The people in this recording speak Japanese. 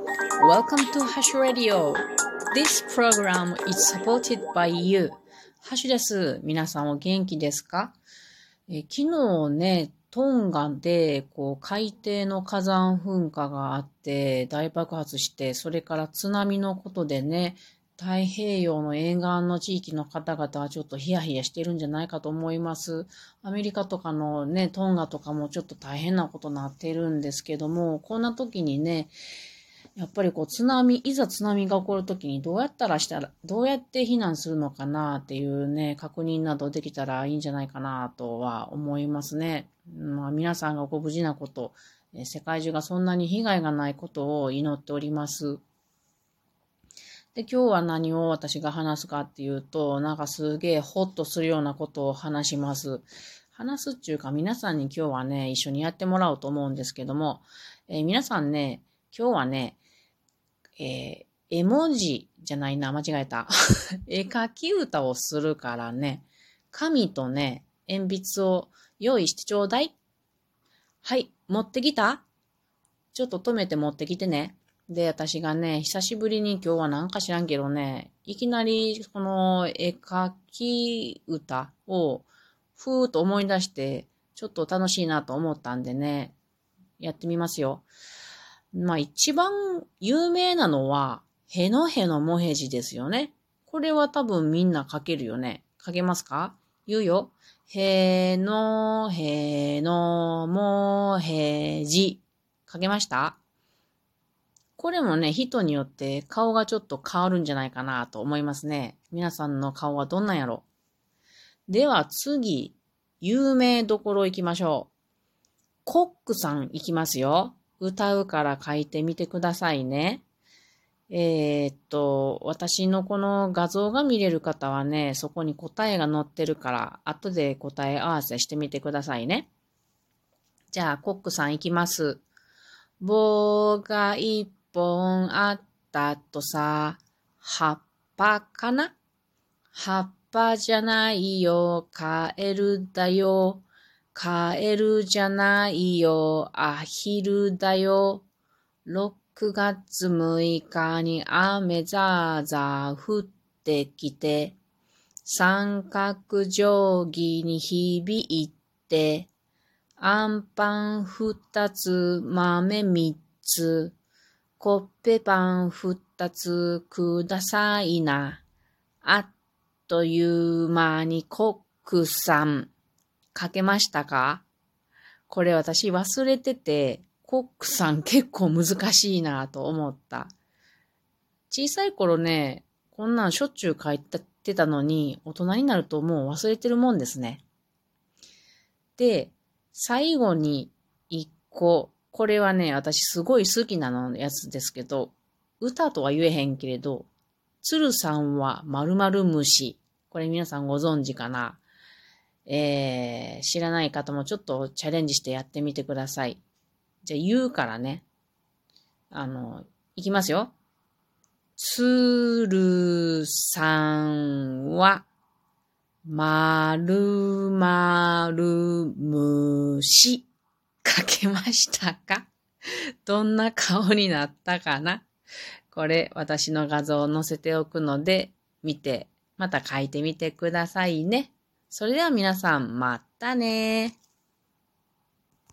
Welcome to Hash Radio. This program is supported by you. ハッシュです。皆さんお元気ですかえ昨日ね、トンガで、こう、海底の火山噴火があって、大爆発して、それから津波のことでね、太平洋の沿岸の地域の方々はちょっとヒヤヒヤしてるんじゃないかと思います。アメリカとかのね、トンガとかもちょっと大変なことになってるんですけども、こんな時にね、やっぱりこう津波、いざ津波が起こるときにどうやったらしたら、どうやって避難するのかなっていうね、確認などできたらいいんじゃないかなとは思いますね。まあ皆さんがご無事なこと、世界中がそんなに被害がないことを祈っております。で、今日は何を私が話すかっていうと、なんかすげえホッとするようなことを話します。話すっていうか皆さんに今日はね、一緒にやってもらおうと思うんですけども、えー、皆さんね、今日はね、えー、絵文字じゃないな、間違えた。絵描き歌をするからね、紙とね、鉛筆を用意してちょうだい。はい、持ってきた？ちょっと止めて持ってきてね。で、私がね、久しぶりに今日はなんか知らんけどね、いきなりこの絵描き歌をふーっと思い出して、ちょっと楽しいなと思ったんでね、やってみますよ。まあ一番有名なのは、へのへのもへじですよね。これは多分みんな書けるよね。書けますか？言うよ。へのへのもへじ。書けました？これもね、人によって顔がちょっと変わるんじゃないかなと思いますね。皆さんの顔はどんなんやろ？では次、有名どころ行きましょう。コックさん行きますよ。歌うから書いてみてくださいね。えー、っと、私のこの画像が見れる方はね、そこに答えが載ってるから、後で答え合わせしてみてくださいね。じゃあ、コックさん行きます。棒がいっ本あったとさ、葉っぱかな？葉っぱじゃないよ、カエルだよ。カエルじゃないよ、アヒルだよ。6月6日に雨ザーザー降ってきて、三角定規に響いて、アンパン二つ、豆三つ、コッペパン二つくださいな。あっという間にコックさん、かけましたか？これ私忘れてて、コックさん結構難しいなと思った。小さい頃ね、こんなんしょっちゅう書いてたのに、大人になるともう忘れてるもんですね。で、最後に一個これはね、私すごい好きなのやつですけど、歌とは言えへんけれど、鶴さんは〇〇虫。これ皆さんご存知かな？えー、知らない方もちょっとチャレンジしてやってみてください。じゃあ言うからね。あの、いきますよ。鶴さんは、まるまる虫。書けましたか？どんな顔になったかな？これ私の画像を載せておくので見てまた書いてみてくださいね。それでは皆さんまたね